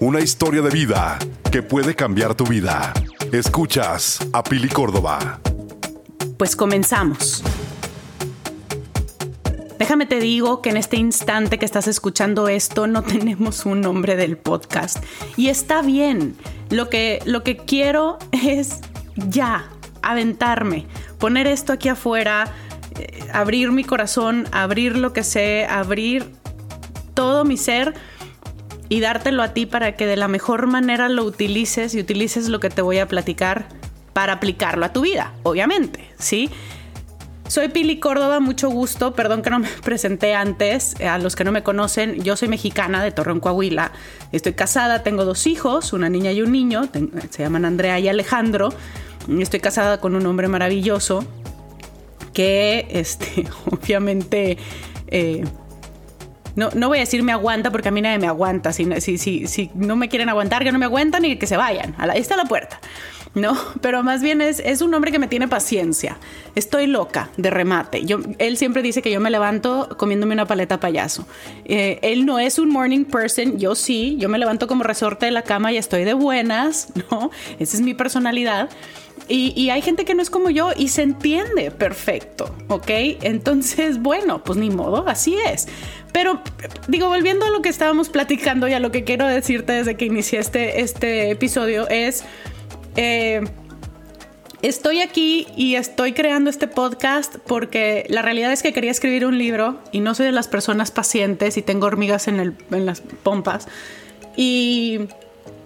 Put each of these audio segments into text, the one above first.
Una historia de vida que puede cambiar tu vida. Escuchas a Pili Córdoba. Pues comenzamos. Déjame te digo que en este instante que estás escuchando esto no tenemos un nombre del podcast. Y está bien. Lo que, lo que quiero es ya, aventarme, poner esto aquí afuera, eh, abrir mi corazón, abrir lo que sé, abrir todo mi ser y dártelo a ti para que de la mejor manera lo utilices y utilices lo que te voy a platicar para aplicarlo a tu vida, obviamente, ¿sí? Soy Pili Córdoba, mucho gusto. Perdón que no me presenté antes. A los que no me conocen, yo soy mexicana de Torreón, Coahuila. Estoy casada, tengo dos hijos, una niña y un niño. Se llaman Andrea y Alejandro. Estoy casada con un hombre maravilloso que, este, obviamente, eh, no, no voy a decir me aguanta porque a mí nadie me aguanta. Si, si, si, si no me quieren aguantar, que no me aguantan y que se vayan. Ahí está la puerta. No, pero más bien es, es un hombre que me tiene paciencia. Estoy loca de remate. Yo, él siempre dice que yo me levanto comiéndome una paleta payaso. Eh, él no es un morning person, yo sí. Yo me levanto como resorte de la cama y estoy de buenas, ¿no? Esa es mi personalidad. Y, hay gente que no es como yo y se entiende perfecto, ¿ok? Entonces, bueno, pues ni modo, así es. Pero digo, volviendo a lo que estábamos platicando y a lo que quiero decirte desde que inicié este, este episodio es, eh, estoy aquí y estoy creando este podcast porque la realidad es que quería escribir un libro y no soy de las personas pacientes y tengo hormigas en, el, en las pompas. Y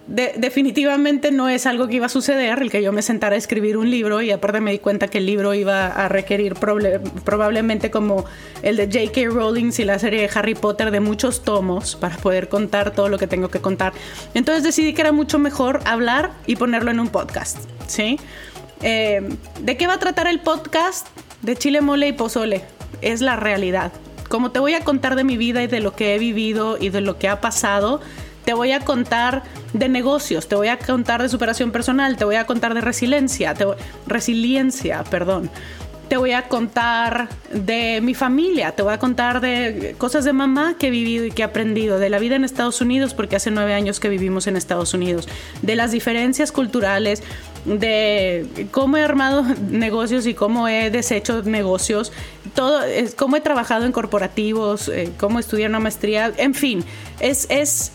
definitivamente no es algo que iba a suceder, el que yo me sentara a escribir un libro y aparte me di cuenta que el libro iba a requerir probablemente como el de J.K. Rowling y la serie de Harry Potter de muchos tomos para poder contar todo lo que tengo que contar. Entonces decidí que era mucho mejor hablar y ponerlo en un podcast, ¿sí? Eh, ¿De qué va a tratar el podcast? De chile, mole y pozole. Es la realidad. Como te voy a contar de mi vida y de lo que he vivido y de lo que ha pasado, te voy a contar de negocios, te voy a contar de superación personal, te voy a contar de resiliencia, resiliencia, perdón. Te voy a contar de mi familia, te voy a contar de cosas de mamá que he vivido y que he aprendido, de la vida en Estados Unidos, porque hace nueve años que vivimos en Estados Unidos, de las diferencias culturales, de cómo he armado negocios y cómo he deshecho negocios, todo, cómo he trabajado en corporativos, eh, cómo estudié una maestría, en fin, es, es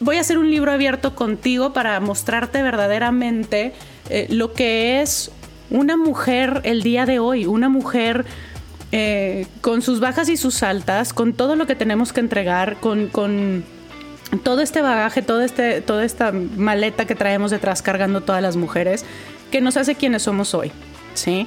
voy a hacer un libro abierto contigo para mostrarte verdaderamente eh, lo que es una mujer el día de hoy, una mujer eh, con sus bajas y sus altas, con todo lo que tenemos que entregar, con, todo este bagaje, todo este, toda esta maleta que traemos detrás cargando todas las mujeres, que nos hace quienes somos hoy. ¿sí?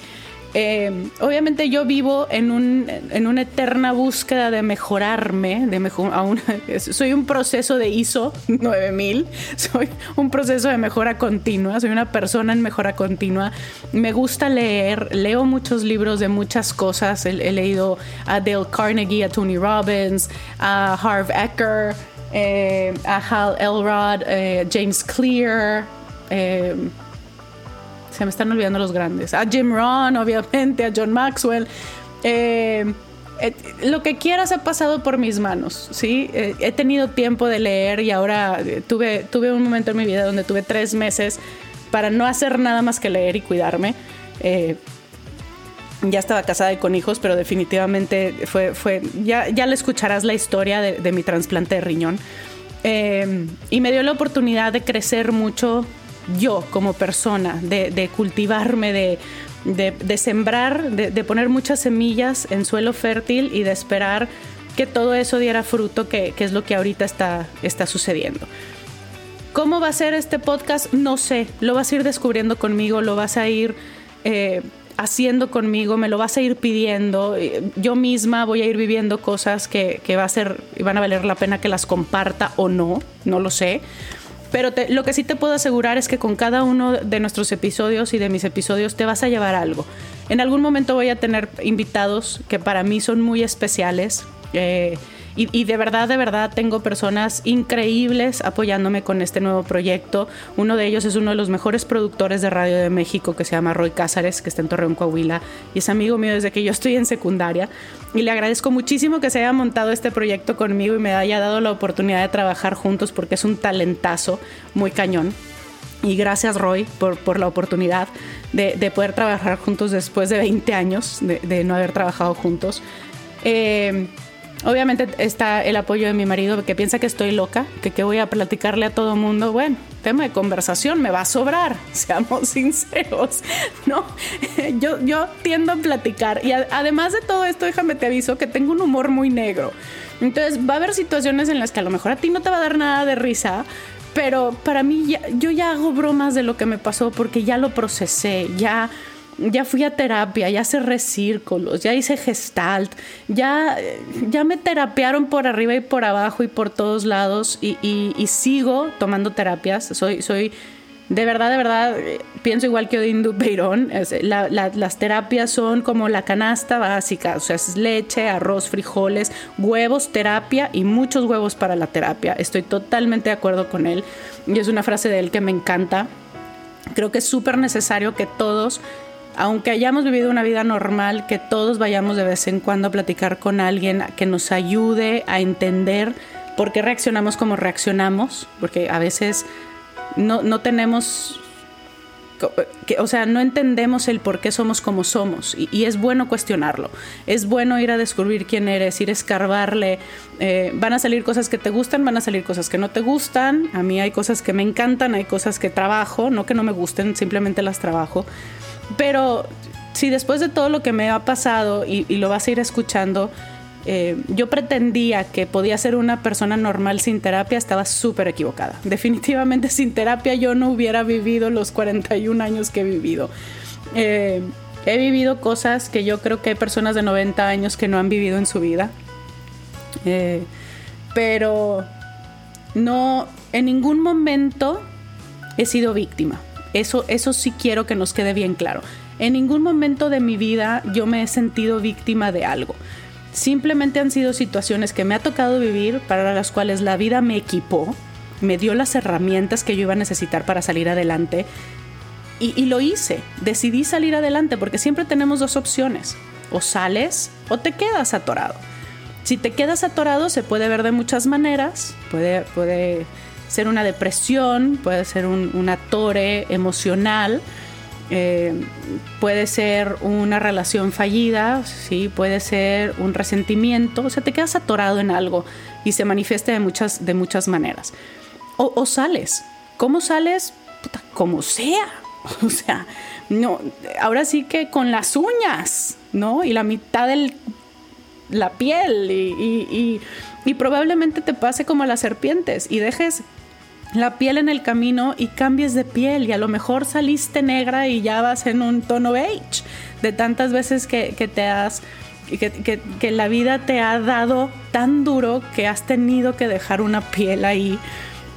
Eh, obviamente yo vivo en, un, en una eterna búsqueda de mejorarme, de mejor, soy un proceso de ISO 9000, soy un proceso de mejora continua, soy una persona en mejora continua. Me gusta leer, leo muchos libros de muchas cosas, he, leído a Dale Carnegie, a Tony Robbins, a Harv Ecker, eh, a Hal Elrod, eh, James Clear. Se me están olvidando los grandes. A Jim Rohn, obviamente, a John Maxwell. Eh, eh, lo que quieras ha pasado por mis manos, ¿sí? Eh, he tenido tiempo de leer y ahora tuve, tuve un momento en mi vida donde tuve tres meses para no hacer nada más que leer y cuidarme. ya estaba casada y con hijos, pero definitivamente fue, fue ya, ya le escucharás la historia de, de mi trasplante de riñón. y me dio la oportunidad de crecer mucho yo como persona, de, cultivarme, de, sembrar, de, poner muchas semillas en suelo fértil y de esperar que todo eso diera fruto, que, es lo que ahorita está, está sucediendo. ¿Cómo va a ser este podcast? No sé, lo vas a ir descubriendo conmigo, lo vas a ir eh, haciendo conmigo, me lo vas a ir pidiendo. Yo misma voy a ir viviendo cosas que, que va a ser, van a valer la pena que las comparta o no, no lo sé. Pero lo que sí te puedo asegurar es que con cada uno de nuestros episodios y de mis episodios te vas a llevar algo. En algún momento voy a tener invitados que para mí son muy especiales. Eh, Y, de verdad, de verdad, tengo personas increíbles apoyándome con este nuevo proyecto. Uno de ellos es uno de los mejores productores de radio de México que se llama Roy Cázares, que está en Torreón, Coahuila, y es amigo mío desde que yo estoy en secundaria. Y le agradezco muchísimo que se haya montado este proyecto conmigo y me haya dado la oportunidad de trabajar juntos porque es un talentazo muy cañón. Y gracias Roy por, por la oportunidad de, poder trabajar juntos después de 20 años de, no haber trabajado juntos. Eh, Obviamente está el apoyo de mi marido que piensa que estoy loca, que voy a platicarle a todo mundo. Bueno, tema de conversación me va a sobrar, seamos sinceros, ¿no? Yo, yo tiendo a platicar y además de todo esto, déjame te aviso que tengo un humor muy negro. Entonces va a haber situaciones en las que a lo mejor a ti no te va a dar nada de risa, pero para mí yo ya hago bromas de lo que me pasó porque ya lo procesé, ya ya fui a terapia, ya cerré círculos, ya hice gestalt, ya, ya me terapiaron por arriba y por abajo y por todos lados y, sigo tomando terapias. Soy, soy, de verdad, de verdad, pienso igual que Odín Dupeirón. las terapias son como la canasta básica, o sea, es leche, arroz, frijoles, huevos, terapia y muchos huevos para la terapia. Estoy totalmente de acuerdo con él y es una frase de él que me encanta. Creo que es súper necesario que todos aunque hayamos vivido una vida normal, que todos vayamos de vez en cuando a platicar con alguien que nos ayude a entender por qué reaccionamos como reaccionamos, porque a veces no, no tenemos o sea, no entendemos el por qué somos como somos y, es bueno cuestionarlo. Es bueno ir a descubrir quién eres, ir a escarbarle. Eh, van a salir cosas que te gustan, van a salir cosas que no te gustan. A mí hay cosas que me encantan, hay cosas que trabajo, no que no me gusten, simplemente las trabajo. Pero si después de todo lo que me ha pasado y, lo vas a ir escuchando, eh, yo pretendía que podía ser una persona normal sin terapia, estaba súper equivocada. Definitivamente sin terapia yo no hubiera vivido los 41 años que he vivido. Eh, he vivido cosas que yo creo que hay personas de 90 años que no han vivido en su vida. Eh, pero no, en ningún momento he sido víctima. Eso, eso sí quiero que nos quede bien claro. En ningún momento de mi vida yo me he sentido víctima de algo. Simplemente han sido situaciones que me ha tocado vivir para las cuales la vida me equipó, me dio las herramientas que yo iba a necesitar para salir adelante y, lo hice. Decidí salir adelante porque siempre tenemos dos opciones. O sales o te quedas atorado. Si te quedas atorado se puede ver de muchas maneras. Puede, puede ser una depresión, puede ser un, torre emocional, eh, puede ser una relación fallida, ¿sí? puede ser un resentimiento, o sea, te quedas atorado en algo y se manifiesta de muchas, de muchas maneras. O, sales. ¿Cómo sales? como sea. O sea, no, ahora sí que con las uñas, ¿no? Y la mitad de la piel y probablemente te pase como a las serpientes y dejes la piel en el camino y cambies de piel y a lo mejor saliste negra y ya vas en un tono beige de tantas veces que, te has que, la vida te ha dado tan duro que has tenido que dejar una piel ahí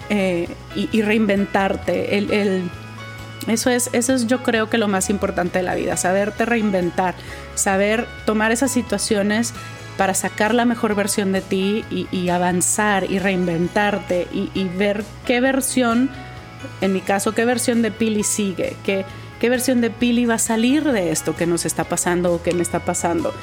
eh, y, reinventarte. eso, es, eso es yo creo que lo más importante de la vida, saberte reinventar, saber tomar esas situaciones para sacar la mejor versión de ti y, avanzar y reinventarte y, ver qué versión, en mi caso, qué versión de Pili sigue, qué, qué versión de Pili va a salir de esto que nos está pasando o que me está pasando.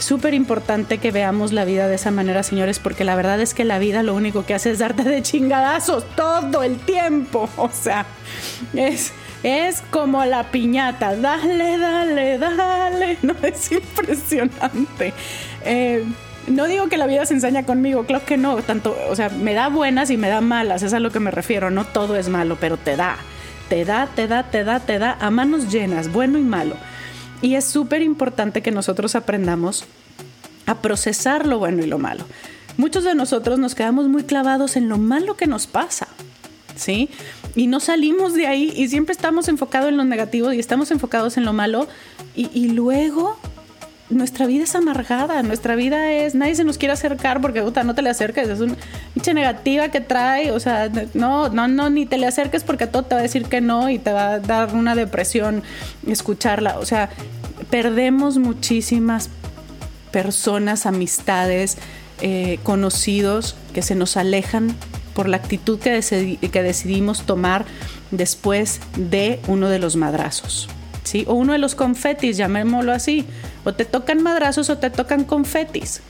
Súper importante que veamos la vida de esa manera, señores, porque la verdad es que la vida lo único que hace es darte de chingadazos todo el tiempo. O sea, es, es como la piñata, dale, dale, dale, no es impresionante. Eh, no digo que la vida se enseña conmigo, claro que no, tanto, o sea, me da buenas y me da malas, es a lo que me refiero, no todo es malo, pero te da, te da, te da, te da, te da a manos llenas, bueno y malo. Y es súper importante que nosotros aprendamos a procesar lo bueno y lo malo. Muchos de nosotros nos quedamos muy clavados en lo malo que nos pasa, ¿sí? y no salimos de ahí y siempre estamos enfocados en lo negativo y estamos enfocados en lo malo y, luego nuestra vida es amargada, nuestra vida es, nadie se nos quiere acercar porque puta, no te le acerques, es una pinche negativa que trae, o sea, no, no, no, ni te le acerques porque todo te va a decir que no y te va a dar una depresión escucharla, o sea, perdemos muchísimas personas, amistades, eh, conocidos que se nos alejan por la actitud que, que decidimos tomar después de uno de los madrazos. O uno de los confetis, llamémoslo así. O te tocan madrazos o te tocan confetis.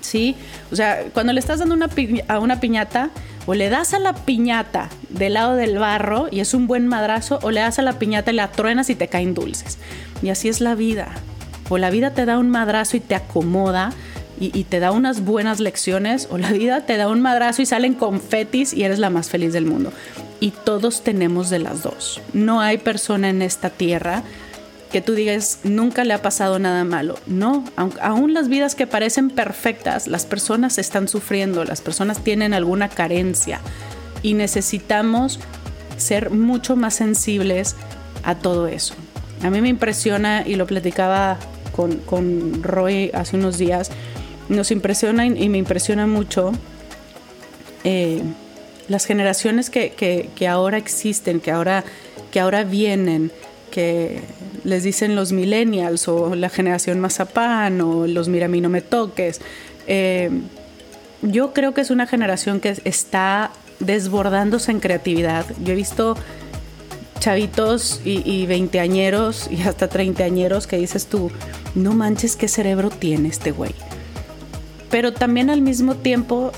¿Sí? O sea, cuando le estás dando una a una piñata, o le das a la piñata del lado del barro y es un buen madrazo, o le das a la piñata y la truenas y te caen dulces. Y así es la vida. O la vida te da un madrazo y te acomoda y, y, te da unas buenas lecciones, o la vida te da un madrazo y salen confetis y eres la más feliz del mundo. Y todos tenemos de las dos. No hay persona en esta tierra que tú digas nunca le ha pasado nada malo. No, aún las vidas que parecen perfectas, las personas están sufriendo, las personas tienen alguna carencia y necesitamos ser mucho más sensibles a todo eso. A mí me impresiona y lo platicaba con, con Roy hace unos días, nos impresiona y, me impresiona mucho eh, las generaciones que, que, ahora existen, que ahora, que ahora vienen, que les dicen los millennials o la generación mazapán o los mira no me toques. Eh, yo creo que es una generación que está desbordándose en creatividad. Yo he visto chavitos y, y veinteañeros y hasta treintañeros que dices tú, no manches qué cerebro tiene este güey. Pero también al mismo tiempo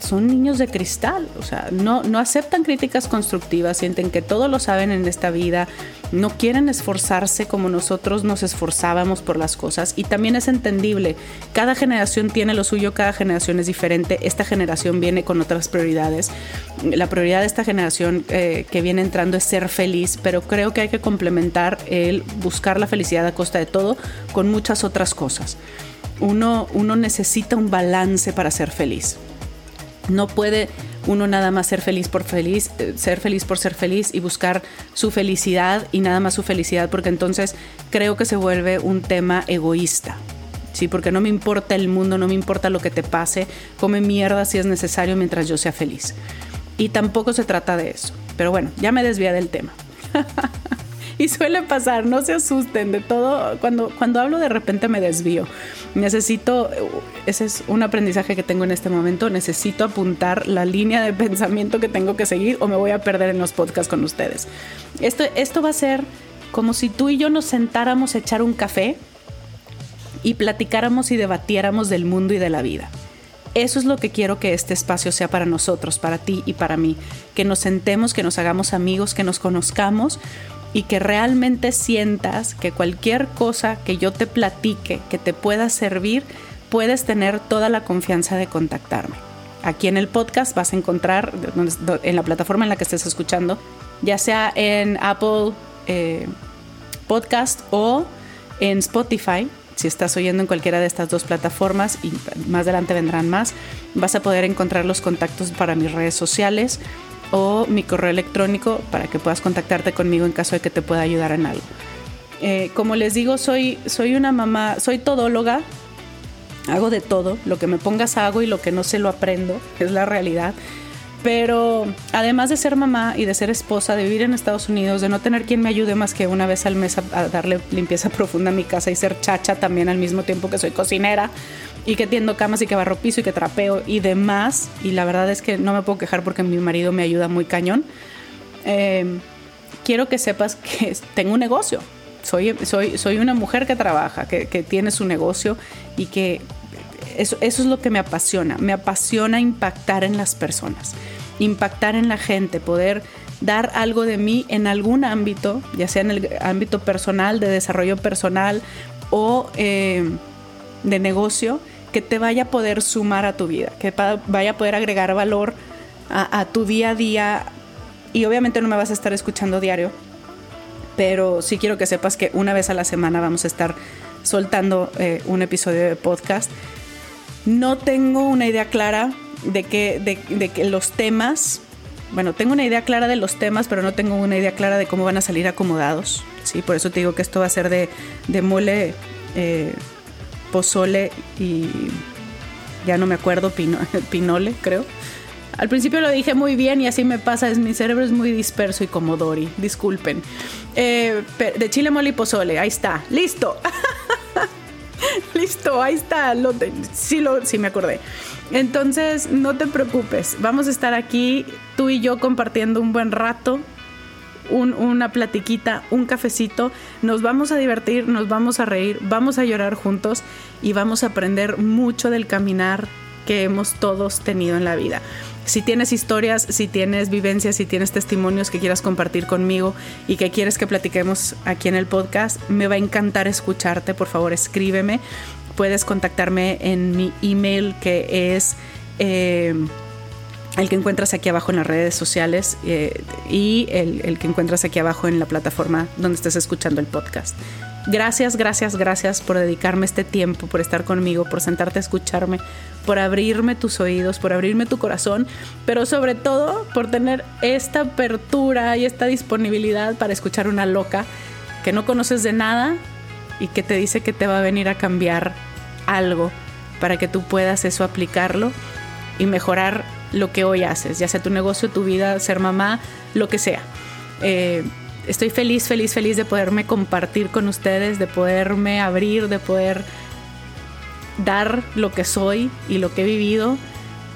son niños de cristal, o sea, no, no aceptan críticas constructivas, sienten que todo lo saben en esta vida, no quieren esforzarse como nosotros nos esforzábamos por las cosas y también es entendible, cada generación tiene lo suyo, cada generación es diferente, esta generación viene con otras prioridades, la prioridad de esta generación eh, que viene entrando es ser feliz, pero creo que hay que complementar el buscar la felicidad a costa de todo con muchas otras cosas. Uno, uno necesita un balance para ser feliz. No puede uno nada más ser feliz por feliz, eh, ser feliz por ser feliz y buscar su felicidad y nada más su felicidad, porque entonces creo que se vuelve un tema egoísta. Sí, porque no me importa el mundo, no me importa lo que te pase, come mierda si es necesario mientras yo sea feliz. Y tampoco se trata de eso. Pero bueno, ya me desvía del tema. y suele pasar, no se asusten de todo. Cuando, cuando hablo de repente me desvío. Necesito, ese es un aprendizaje que tengo en este momento, necesito apuntar la línea de pensamiento que tengo que seguir o me voy a perder en los podcasts con ustedes. Esto, esto va a ser como si tú y yo nos sentáramos a echar un café y platicáramos y debatiéramos del mundo y de la vida. Eso es lo que quiero que este espacio sea para nosotros, para ti y para mí. Que nos sentemos, que nos hagamos amigos, que nos conozcamos y que realmente sientas que cualquier cosa que yo te platique, que te pueda servir, puedes tener toda la confianza de contactarme. Aquí en el podcast vas a encontrar, en la plataforma en la que estés escuchando, ya sea en Apple eh, Podcast o en Spotify, si estás oyendo en cualquiera de estas dos plataformas y más adelante vendrán más, vas a poder encontrar los contactos para mis redes sociales o mi correo electrónico para que puedas contactarte conmigo en caso de que te pueda ayudar en algo. Eh, como les digo, soy, soy una mamá, soy todóloga, hago de todo, lo que me pongas hago y lo que no sé lo aprendo, es la realidad. Pero además de ser mamá y de ser esposa, de vivir en Estados Unidos, de no tener quien me ayude más que una vez al mes a darle limpieza profunda a mi casa y ser chacha también al mismo tiempo que soy cocinera, y que tiendo camas y que barro piso y que trapeo y demás. Y la verdad es que no me puedo quejar porque mi marido me ayuda muy cañón. Eh, quiero que sepas que tengo un negocio. Soy, soy, soy una mujer que trabaja, que, que tiene su negocio y que eso, eso es lo que me apasiona. Me apasiona impactar en las personas, impactar en la gente, poder dar algo de mí en algún ámbito, ya sea en el ámbito personal, de desarrollo personal o eh, de negocio, que te vaya a poder sumar a tu vida, que vaya a poder agregar valor a, tu día a día. Y obviamente no me vas a estar escuchando diario, pero sí quiero que sepas que una vez a la semana vamos a estar soltando eh, un episodio de podcast. No tengo una idea clara de que, de, que los temas, bueno, tengo una idea clara de los temas, pero no tengo una idea clara de cómo van a salir acomodados. ¿sí? Por eso te digo que esto va a ser de, de mole. Eh, pozole y ya no me acuerdo, pinole, creo. Al principio lo dije muy bien y así me pasa, es, mi cerebro es muy disperso y como Dory, disculpen. Eh, de chile, mole y pozole, ahí está, listo. listo, ahí está. Lo sí, lo, sí me acordé. Entonces, no te preocupes. Vamos a estar aquí, tú y yo, compartiendo un buen rato. Una platiquita, un cafecito, nos vamos a divertir, nos vamos a reír, vamos a llorar juntos y vamos a aprender mucho del caminar que hemos todos tenido en la vida. Si tienes historias, si tienes vivencias, si tienes testimonios que quieras compartir conmigo y que quieres que platiquemos aquí en el podcast, me va a encantar escucharte. Por favor, escríbeme. Puedes contactarme en mi email que es... Eh, el que encuentras aquí abajo en las redes sociales eh, y el, que encuentras aquí abajo en la plataforma donde estés escuchando el podcast. Gracias, gracias, gracias por dedicarme este tiempo, por estar conmigo, por sentarte a escucharme, por abrirme tus oídos, por abrirme tu corazón, pero sobre todo por tener esta apertura y esta disponibilidad para escuchar una loca que no conoces de nada y que te dice que te va a venir a cambiar algo para que tú puedas eso aplicarlo y mejorar lo que hoy haces, ya sea tu negocio, tu vida, ser mamá, lo que sea. Eh, estoy feliz, feliz, feliz de poderme compartir con ustedes, de poderme abrir, de poder dar lo que soy y lo que he vivido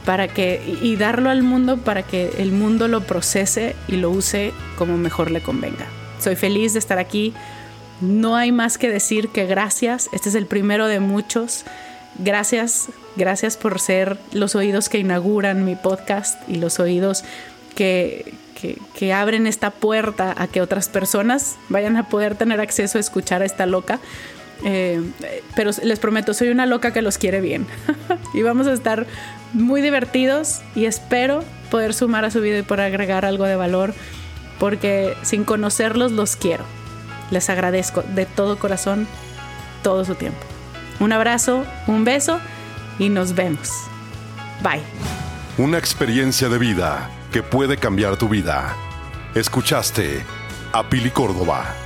para que y darlo al mundo para que el mundo lo procese y lo use como mejor le convenga. Soy feliz de estar aquí. No hay más que decir que gracias. Este es el primero de muchos. Gracias, gracias por ser los oídos que inauguran mi podcast y los oídos que, que, abren esta puerta a que otras personas vayan a poder tener acceso a escuchar a esta loca. Eh, pero les prometo, soy una loca que los quiere bien. y vamos a estar muy divertidos y espero poder sumar a su vida y por agregar algo de valor, porque sin conocerlos los quiero. Les agradezco de todo corazón todo su tiempo. Un abrazo, un beso y nos vemos. Bye. Una experiencia de vida que puede cambiar tu vida. Escuchaste a Pili Córdoba.